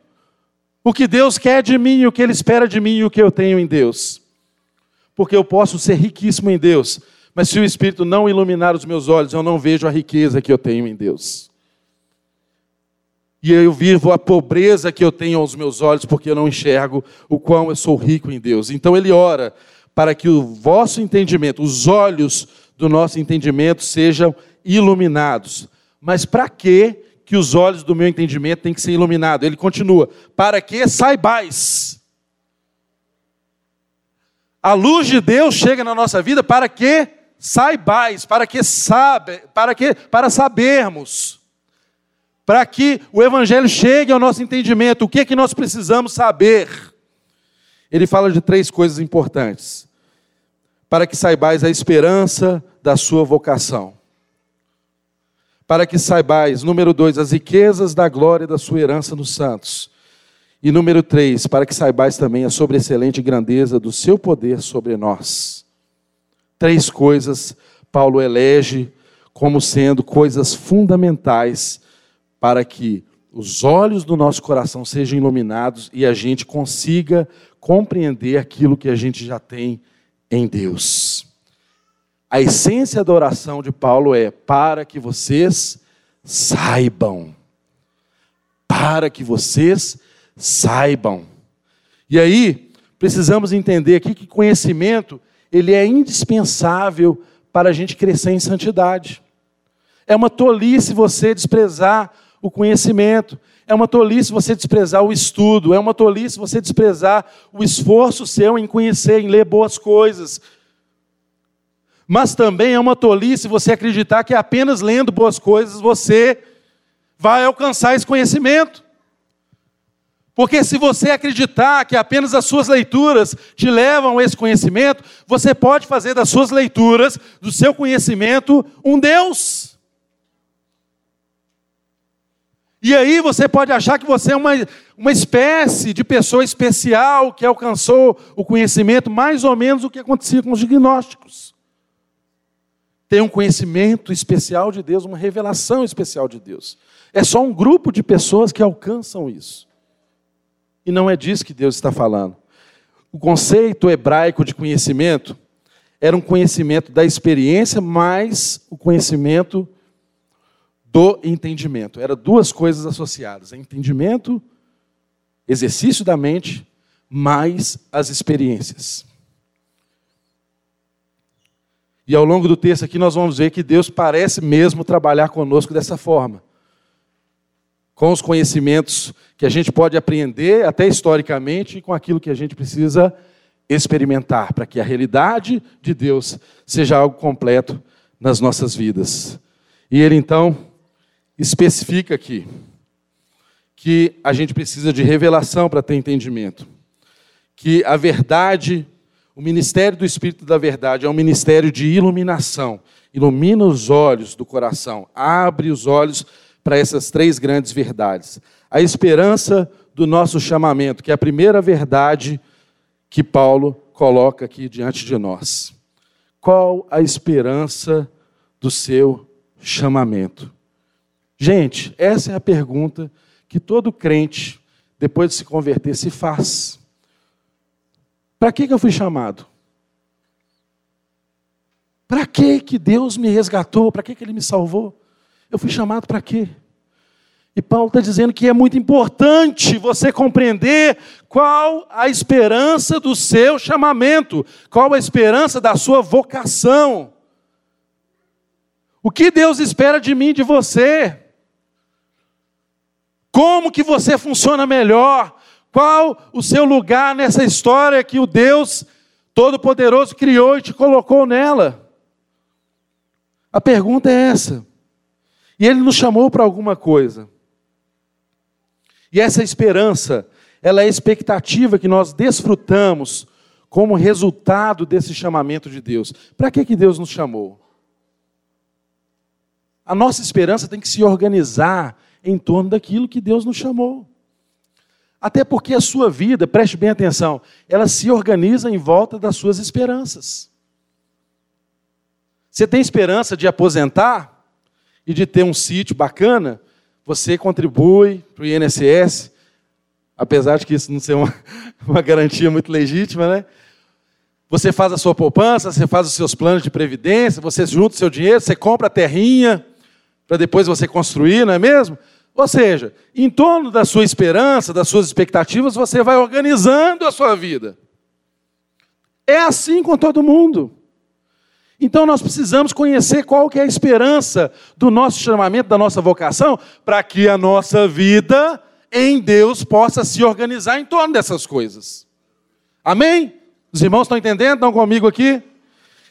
o que Deus quer de mim, o que Ele espera de mim e o que eu tenho em Deus porque eu posso ser riquíssimo em Deus, mas se o Espírito não iluminar os meus olhos, eu não vejo a riqueza que eu tenho em Deus. E eu vivo a pobreza que eu tenho aos meus olhos, porque eu não enxergo o quão eu sou rico em Deus. Então ele ora para que o vosso entendimento, os olhos do nosso entendimento sejam iluminados. Mas para que que os olhos do meu entendimento têm que ser iluminados? Ele continua: para que saibais a luz de Deus chega na nossa vida para que saibais, para que sabe, para que para sabermos. Para que o evangelho chegue ao nosso entendimento, o que é que nós precisamos saber? Ele fala de três coisas importantes. Para que saibais a esperança da sua vocação. Para que saibais, número dois, as riquezas da glória da sua herança nos santos. E número três, para que saibais também a sobreexcelente grandeza do seu poder sobre nós. Três coisas Paulo elege como sendo coisas fundamentais para que os olhos do nosso coração sejam iluminados e a gente consiga compreender aquilo que a gente já tem em Deus. A essência da oração de Paulo é para que vocês saibam. Para que vocês saibam. E aí, precisamos entender aqui que conhecimento, ele é indispensável para a gente crescer em santidade. É uma tolice você desprezar o conhecimento. É uma tolice você desprezar o estudo. É uma tolice você desprezar o esforço seu em conhecer, em ler boas coisas. Mas também é uma tolice você acreditar que apenas lendo boas coisas você vai alcançar esse conhecimento. Porque se você acreditar que apenas as suas leituras te levam a esse conhecimento, você pode fazer das suas leituras, do seu conhecimento, um Deus. E aí você pode achar que você é uma, uma espécie de pessoa especial que alcançou o conhecimento, mais ou menos o que acontecia com os gnósticos. Tem um conhecimento especial de Deus, uma revelação especial de Deus. É só um grupo de pessoas que alcançam isso. E não é disso que Deus está falando. O conceito hebraico de conhecimento era um conhecimento da experiência mais o conhecimento do entendimento. Eram duas coisas associadas: entendimento, exercício da mente, mais as experiências. E ao longo do texto aqui nós vamos ver que Deus parece mesmo trabalhar conosco dessa forma com os conhecimentos que a gente pode aprender, até historicamente, e com aquilo que a gente precisa experimentar, para que a realidade de Deus seja algo completo nas nossas vidas. E ele então especifica aqui que a gente precisa de revelação para ter entendimento. Que a verdade, o ministério do Espírito da Verdade é um ministério de iluminação. Ilumina os olhos do coração, abre os olhos para essas três grandes verdades. A esperança do nosso chamamento, que é a primeira verdade que Paulo coloca aqui diante de nós. Qual a esperança do seu chamamento? Gente, essa é a pergunta que todo crente, depois de se converter, se faz. Para que, que eu fui chamado? Para que, que Deus me resgatou? Para que, que Ele me salvou? Eu fui chamado para quê? E Paulo está dizendo que é muito importante você compreender qual a esperança do seu chamamento, qual a esperança da sua vocação. O que Deus espera de mim, de você? Como que você funciona melhor? Qual o seu lugar nessa história que o Deus Todo-Poderoso criou e te colocou nela? A pergunta é essa. E Ele nos chamou para alguma coisa. E essa esperança, ela é a expectativa que nós desfrutamos como resultado desse chamamento de Deus. Para que, que Deus nos chamou? A nossa esperança tem que se organizar em torno daquilo que Deus nos chamou. Até porque a sua vida, preste bem atenção, ela se organiza em volta das suas esperanças. Você tem esperança de aposentar e de ter um sítio bacana? Você contribui para o INSS, apesar de que isso não ser uma, uma garantia muito legítima, né? Você faz a sua poupança, você faz os seus planos de previdência, você junta o seu dinheiro, você compra a terrinha, para depois você construir, não é mesmo? Ou seja, em torno da sua esperança, das suas expectativas, você vai organizando a sua vida. É assim com todo mundo. Então nós precisamos conhecer qual que é a esperança do nosso chamamento, da nossa vocação, para que a nossa vida em Deus possa se organizar em torno dessas coisas. Amém? Os irmãos estão entendendo? Estão comigo aqui?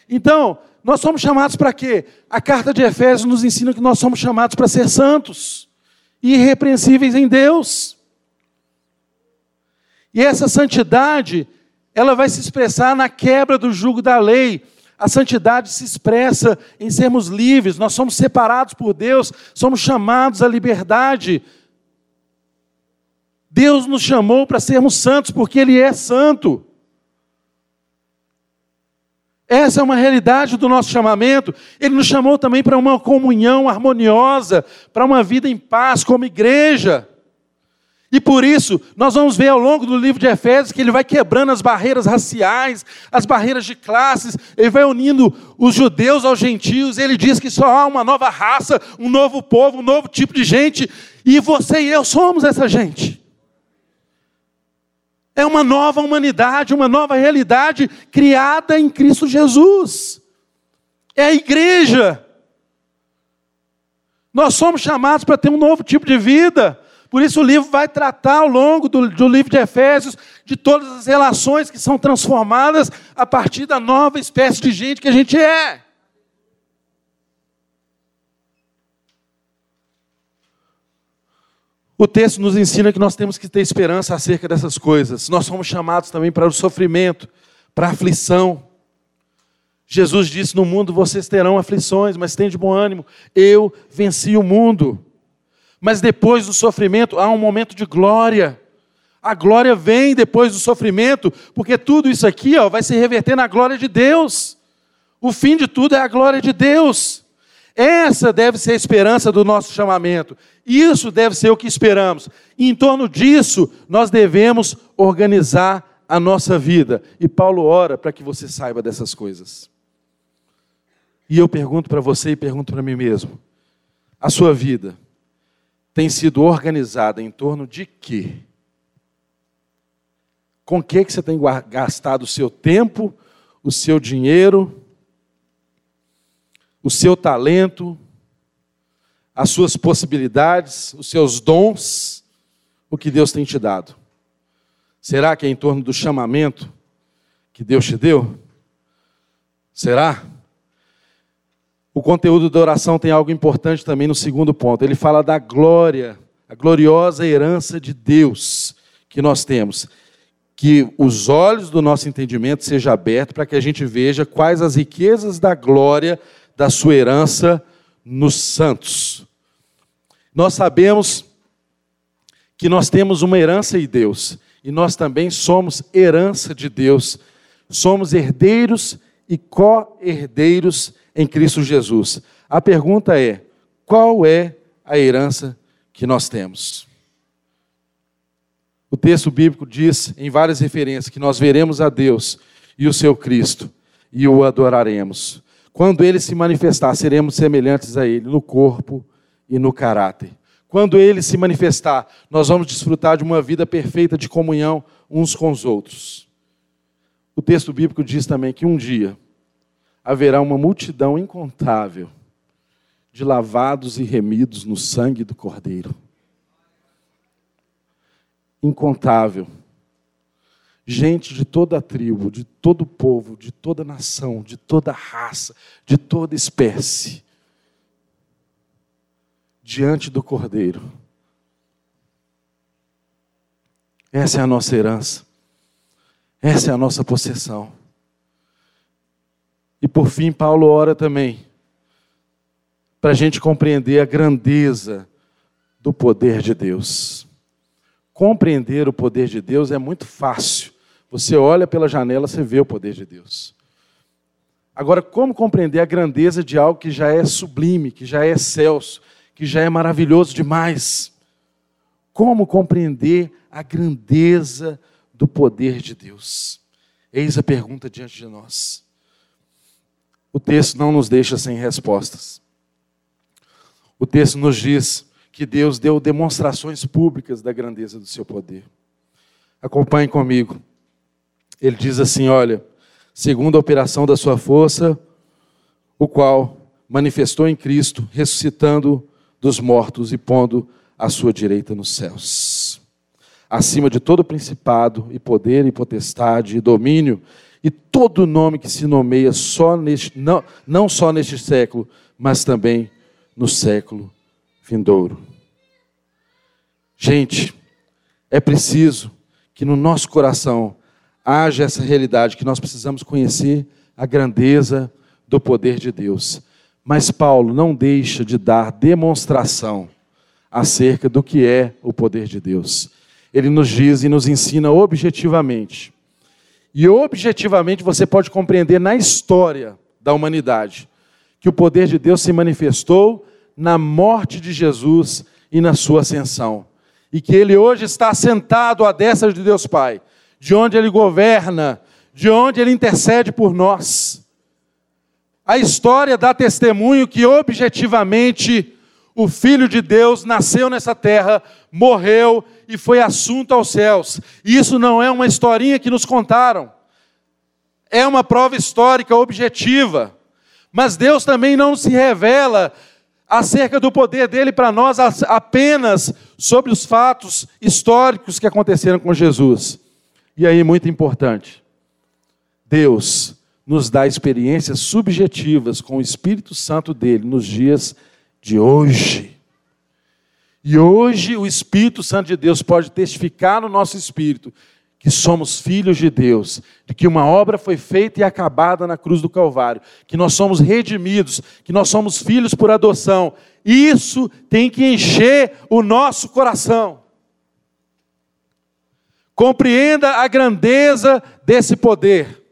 Então, nós somos chamados para quê? A carta de Efésios nos ensina que nós somos chamados para ser santos, irrepreensíveis em Deus. E essa santidade, ela vai se expressar na quebra do jugo da lei. A santidade se expressa em sermos livres, nós somos separados por Deus, somos chamados à liberdade. Deus nos chamou para sermos santos, porque Ele é santo. Essa é uma realidade do nosso chamamento. Ele nos chamou também para uma comunhão harmoniosa, para uma vida em paz como igreja. E por isso, nós vamos ver ao longo do livro de Efésios que ele vai quebrando as barreiras raciais, as barreiras de classes, ele vai unindo os judeus aos gentios, ele diz que só há uma nova raça, um novo povo, um novo tipo de gente, e você e eu somos essa gente. É uma nova humanidade, uma nova realidade criada em Cristo Jesus. É a igreja. Nós somos chamados para ter um novo tipo de vida. Por isso o livro vai tratar ao longo do, do, livro de Efésios de todas as relações que são transformadas a partir da nova espécie de gente que a gente é. O texto nos ensina que nós temos que ter esperança acerca dessas coisas. Nós somos chamados também para o sofrimento, para a aflição. Jesus disse: No mundo vocês terão aflições, mas tem de bom ânimo. Eu venci o mundo. Mas depois do sofrimento há um momento de glória. A glória vem depois do sofrimento, porque tudo isso aqui ó, vai se reverter na glória de Deus. O fim de tudo é a glória de Deus. Essa deve ser a esperança do nosso chamamento. Isso deve ser o que esperamos. E em torno disso, nós devemos organizar a nossa vida. E Paulo ora para que você saiba dessas coisas. E eu pergunto para você e pergunto para mim mesmo: a sua vida tem sido organizada em torno de quê? Com que, que você tem gastado o seu tempo, o seu dinheiro, o seu talento, as suas possibilidades, os seus dons, o que Deus tem te dado? Será que é em torno do chamamento que Deus te deu? Será? O conteúdo da oração tem algo importante também no segundo ponto. Ele fala da glória a gloriosa herança de Deus que nós temos. Que os olhos do nosso entendimento sejam abertos para que a gente veja quais as riquezas da glória da sua herança nos santos. Nós sabemos que nós temos uma herança em Deus e nós também somos herança de Deus. Somos herdeiros e co-herdeiros em Cristo Jesus. A pergunta é: qual é a herança que nós temos? O texto bíblico diz em várias referências que nós veremos a Deus e o seu Cristo e o adoraremos. Quando ele se manifestar, seremos semelhantes a ele no corpo e no caráter. Quando ele se manifestar, nós vamos desfrutar de uma vida perfeita de comunhão uns com os outros. O texto bíblico diz também que um dia haverá uma multidão incontável de lavados e remidos no sangue do Cordeiro. Incontável. Gente de toda tribo, de todo povo, de toda nação, de toda raça, de toda espécie, diante do Cordeiro. Essa é a nossa herança. Essa é a nossa possessão. E por fim, Paulo ora também para a gente compreender a grandeza do poder de Deus. Compreender o poder de Deus é muito fácil. Você olha pela janela, você vê o poder de Deus. Agora, como compreender a grandeza de algo que já é sublime, que já é excelso, que já é maravilhoso demais? Como compreender a grandeza do poder de Deus? Eis a pergunta diante de nós. O texto não nos deixa sem respostas. O texto nos diz que Deus deu demonstrações públicas da grandeza do seu poder. Acompanhe comigo. Ele diz assim: Olha, segundo a operação da sua força, o qual manifestou em Cristo, ressuscitando dos mortos e pondo a sua direita nos céus. Acima de todo principado e poder e potestade e domínio e todo nome que se nomeia só neste, não, não só neste século, mas também no século vindouro. Gente, é preciso que no nosso coração haja essa realidade, que nós precisamos conhecer a grandeza do poder de Deus. Mas Paulo não deixa de dar demonstração acerca do que é o poder de Deus. Ele nos diz e nos ensina objetivamente. E objetivamente você pode compreender na história da humanidade que o poder de Deus se manifestou na morte de Jesus e na sua ascensão. E que ele hoje está sentado à destra de Deus Pai, de onde ele governa, de onde ele intercede por nós. A história dá testemunho que objetivamente o Filho de Deus nasceu nessa terra, morreu e foi assunto aos céus. Isso não é uma historinha que nos contaram. É uma prova histórica objetiva. Mas Deus também não se revela acerca do poder dele para nós apenas sobre os fatos históricos que aconteceram com Jesus. E aí, muito importante, Deus nos dá experiências subjetivas com o Espírito Santo dele nos dias de hoje. E hoje o Espírito Santo de Deus pode testificar no nosso espírito que somos filhos de Deus, de que uma obra foi feita e acabada na cruz do Calvário, que nós somos redimidos, que nós somos filhos por adoção. Isso tem que encher o nosso coração. Compreenda a grandeza desse poder.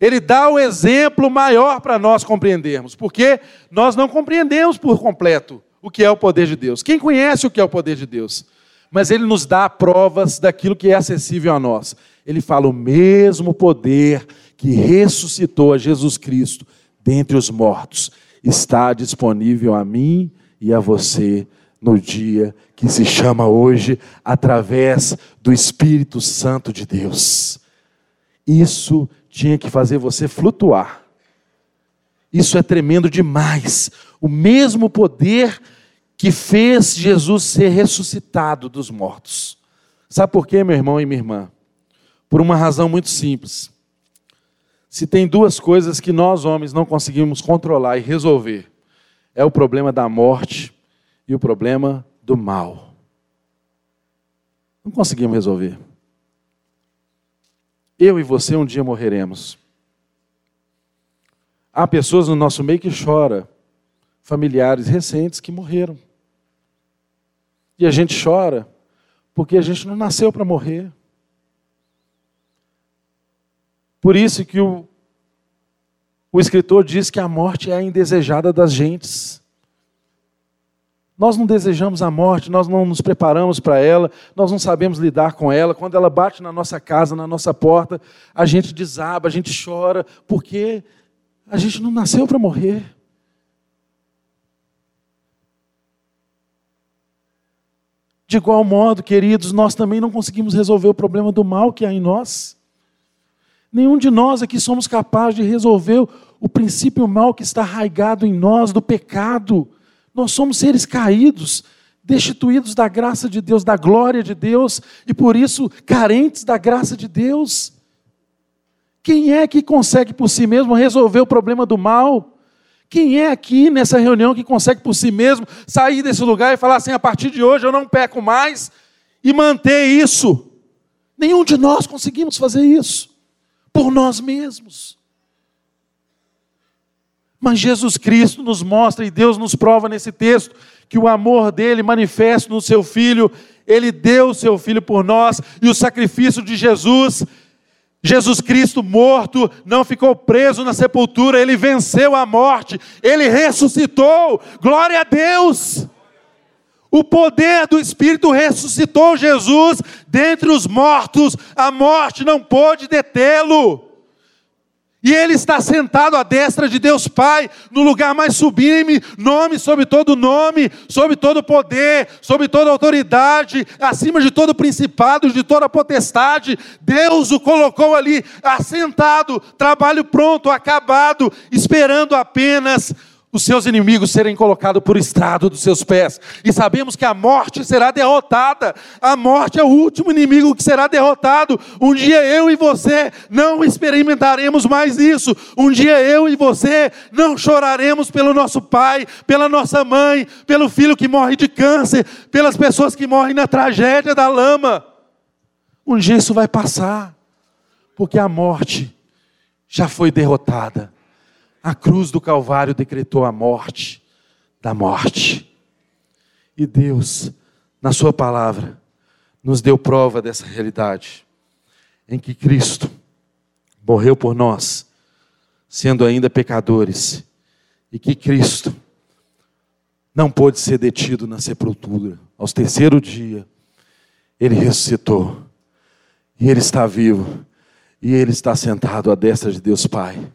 Ele dá o exemplo maior para nós compreendermos, porque nós não compreendemos por completo o que é o poder de Deus. Quem conhece o que é o poder de Deus? mas ele nos dá provas daquilo que é acessível a nós. Ele fala: o mesmo poder que ressuscitou a Jesus Cristo dentre os mortos está disponível a mim e a você no dia que se chama hoje, através do Espírito Santo de Deus. Isso tinha que fazer você flutuar. Isso é tremendo demais. O mesmo poder que fez Jesus ser ressuscitado dos mortos. Sabe por quê, meu irmão e minha irmã? Por uma razão muito simples. Se tem duas coisas que nós homens não conseguimos controlar e resolver, é o problema da morte e o problema do mal. Não conseguimos resolver. Eu e você um dia morreremos. Há pessoas no nosso meio que choram, familiares recentes que morreram. E a gente chora porque a gente não nasceu para morrer. Por isso que o, o escritor diz que a morte é a indesejada das gentes. Nós não desejamos a morte, nós não nos preparamos para ela, nós não sabemos lidar com ela. Quando ela bate na nossa casa, na nossa porta, a gente desaba, a gente chora, porque a gente não nasceu para morrer. De igual modo, queridos, nós também não conseguimos resolver o problema do mal que há em nós. Nenhum de nós aqui somos capazes de resolver o princípio mal que está arraigado em nós, do pecado. Nós somos seres caídos, destituídos da graça de Deus, da glória de Deus, e por isso carentes da graça de Deus. Quem é que consegue por si mesmo resolver o problema do mal? Quem é aqui nessa reunião que consegue por si mesmo sair desse lugar e falar assim: a partir de hoje eu não peco mais e manter isso? Nenhum de nós conseguimos fazer isso por nós mesmos. Mas Jesus Cristo nos mostra e Deus nos prova nesse texto que o amor dele manifesto no seu filho, ele deu o seu filho por nós e o sacrifício de Jesus Jesus Cristo morto, não ficou preso na sepultura, ele venceu a morte, ele ressuscitou. Glória a Deus! O poder do Espírito ressuscitou Jesus dentre os mortos, a morte não pôde detê-lo. E ele está sentado à destra de Deus Pai, no lugar mais sublime, nome sobre todo nome, sobre todo poder, sobre toda autoridade, acima de todo principado, de toda potestade. Deus o colocou ali, assentado, trabalho pronto, acabado, esperando apenas os seus inimigos serem colocados por estrado dos seus pés. E sabemos que a morte será derrotada. A morte é o último inimigo que será derrotado. Um dia eu e você não experimentaremos mais isso. Um dia eu e você não choraremos pelo nosso pai, pela nossa mãe, pelo filho que morre de câncer, pelas pessoas que morrem na tragédia da lama. Um dia isso vai passar, porque a morte já foi derrotada a cruz do Calvário decretou a morte da morte. E Deus, na Sua palavra, nos deu prova dessa realidade, em que Cristo morreu por nós, sendo ainda pecadores, e que Cristo não pôde ser detido na sepultura. Aos terceiro dia, ele ressuscitou, e ele está vivo, e ele está sentado à destra de Deus Pai.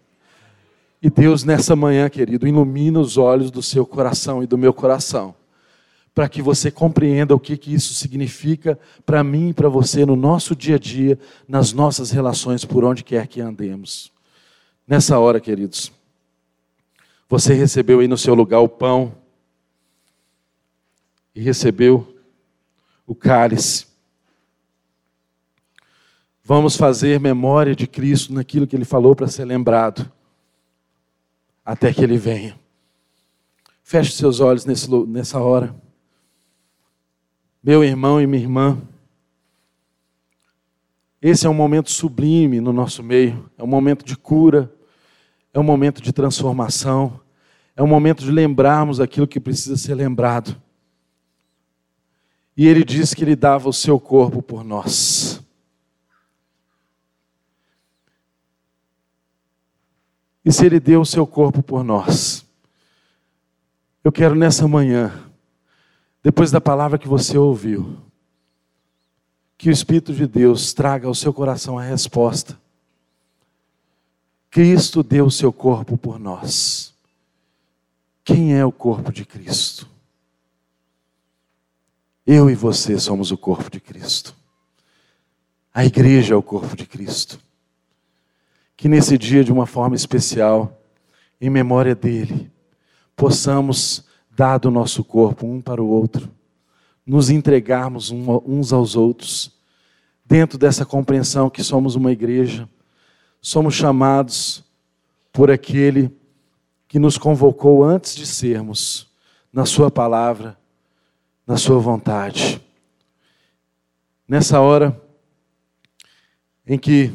E Deus, nessa manhã, querido, ilumina os olhos do seu coração e do meu coração, para que você compreenda o que, que isso significa para mim e para você no nosso dia a dia, nas nossas relações, por onde quer que andemos. Nessa hora, queridos, você recebeu aí no seu lugar o pão e recebeu o cálice. Vamos fazer memória de Cristo naquilo que ele falou para ser lembrado até que ele venha. Feche seus olhos nesse, nessa hora. Meu irmão e minha irmã, esse é um momento sublime no nosso meio, é um momento de cura, é um momento de transformação, é um momento de lembrarmos aquilo que precisa ser lembrado. E ele disse que ele dava o seu corpo por nós. E se Ele deu o seu corpo por nós, eu quero nessa manhã, depois da palavra que você ouviu, que o Espírito de Deus traga ao seu coração a resposta. Cristo deu o seu corpo por nós. Quem é o corpo de Cristo? Eu e você somos o corpo de Cristo. A igreja é o corpo de Cristo que nesse dia, de uma forma especial, em memória dele, possamos dar do nosso corpo um para o outro, nos entregarmos uns aos outros, dentro dessa compreensão que somos uma igreja, somos chamados por aquele que nos convocou antes de sermos, na Sua palavra, na Sua vontade. nessa hora em que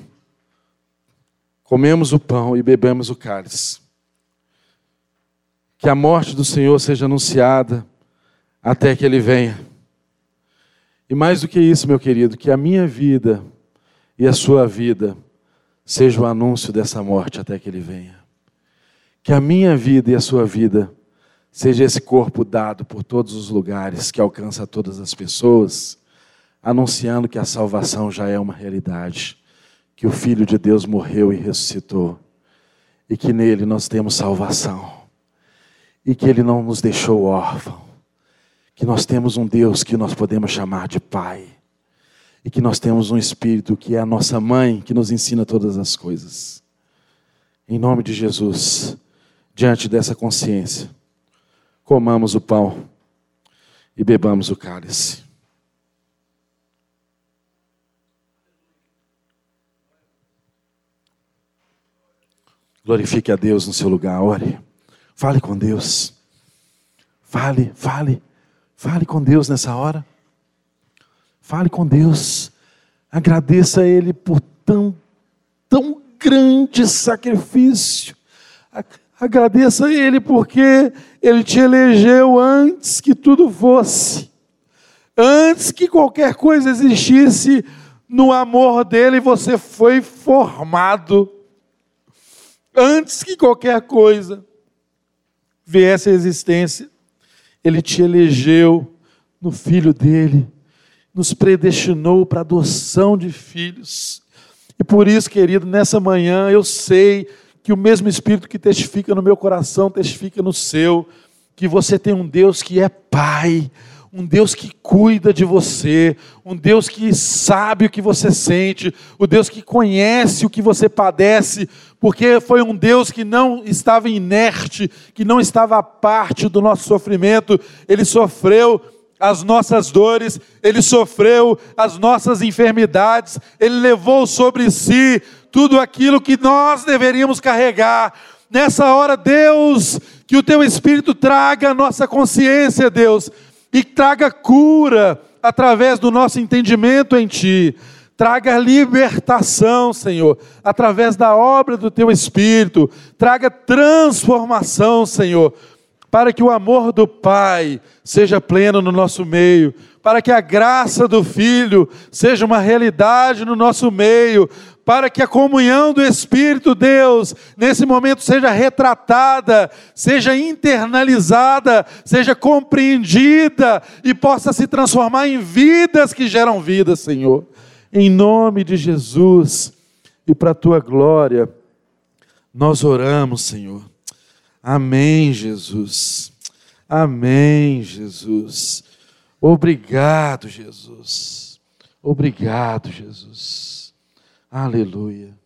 comemos o pão e bebemos o cálice, que a morte do Senhor seja anunciada até que Ele venha. E mais do que isso, meu querido, que a minha vida e a sua vida seja o anúncio dessa morte até que Ele venha. Que a minha vida e a sua vida seja esse corpo dado por todos os lugares, que alcança todas as pessoas, anunciando que a salvação já é uma realidade, que o Filho de Deus morreu e ressuscitou, e que nele nós temos salvação, e que ele não nos deixou órfão, que nós temos um Deus que nós podemos chamar de Pai, e que nós temos um Espírito que é a nossa mãe, que nos ensina todas as coisas. Em nome de Jesus, diante dessa consciência, comamos o pão e bebamos o cálice. Glorifique a Deus no seu lugar, ore. Fale com Deus. Fale, fale, fale com Deus nessa hora. Fale com Deus. Agradeça a Ele por tão, tão grande sacrifício. Agradeça a Ele porque Ele te elegeu antes que tudo fosse, antes que qualquer coisa existisse, no amor dele você foi formado, antes que qualquer coisa viesse à existência, Ele te elegeu no Filho dele, nos predestinou para adoção de filhos. E por isso, querido, nessa manhã eu sei que o mesmo Espírito que testifica no meu coração testifica no seu, que você tem um Deus que é Pai, um Deus que cuida de você, um Deus que sabe o que você sente, o Deus que conhece o que você padece, porque foi um Deus que não estava inerte, que não estava à parte do nosso sofrimento, ele sofreu as nossas dores, ele sofreu as nossas enfermidades, ele levou sobre si tudo aquilo que nós deveríamos carregar. Nessa hora, Deus, que o teu Espírito traga a nossa consciência, Deus, e traga cura através do nosso entendimento em Ti. Traga libertação, Senhor, através da obra do Teu Espírito. Traga transformação, Senhor, para que o amor do Pai seja pleno no nosso meio, para que a graça do Filho seja uma realidade no nosso meio, para que a comunhão do Espírito Deus, nesse momento, seja retratada, seja internalizada, seja compreendida e possa se transformar em vidas que geram vida, Senhor. Em nome de Jesus e para a tua glória, nós oramos, Senhor. Amém, Jesus. Amém, Jesus. Obrigado, Jesus. Obrigado, Jesus. Aleluia.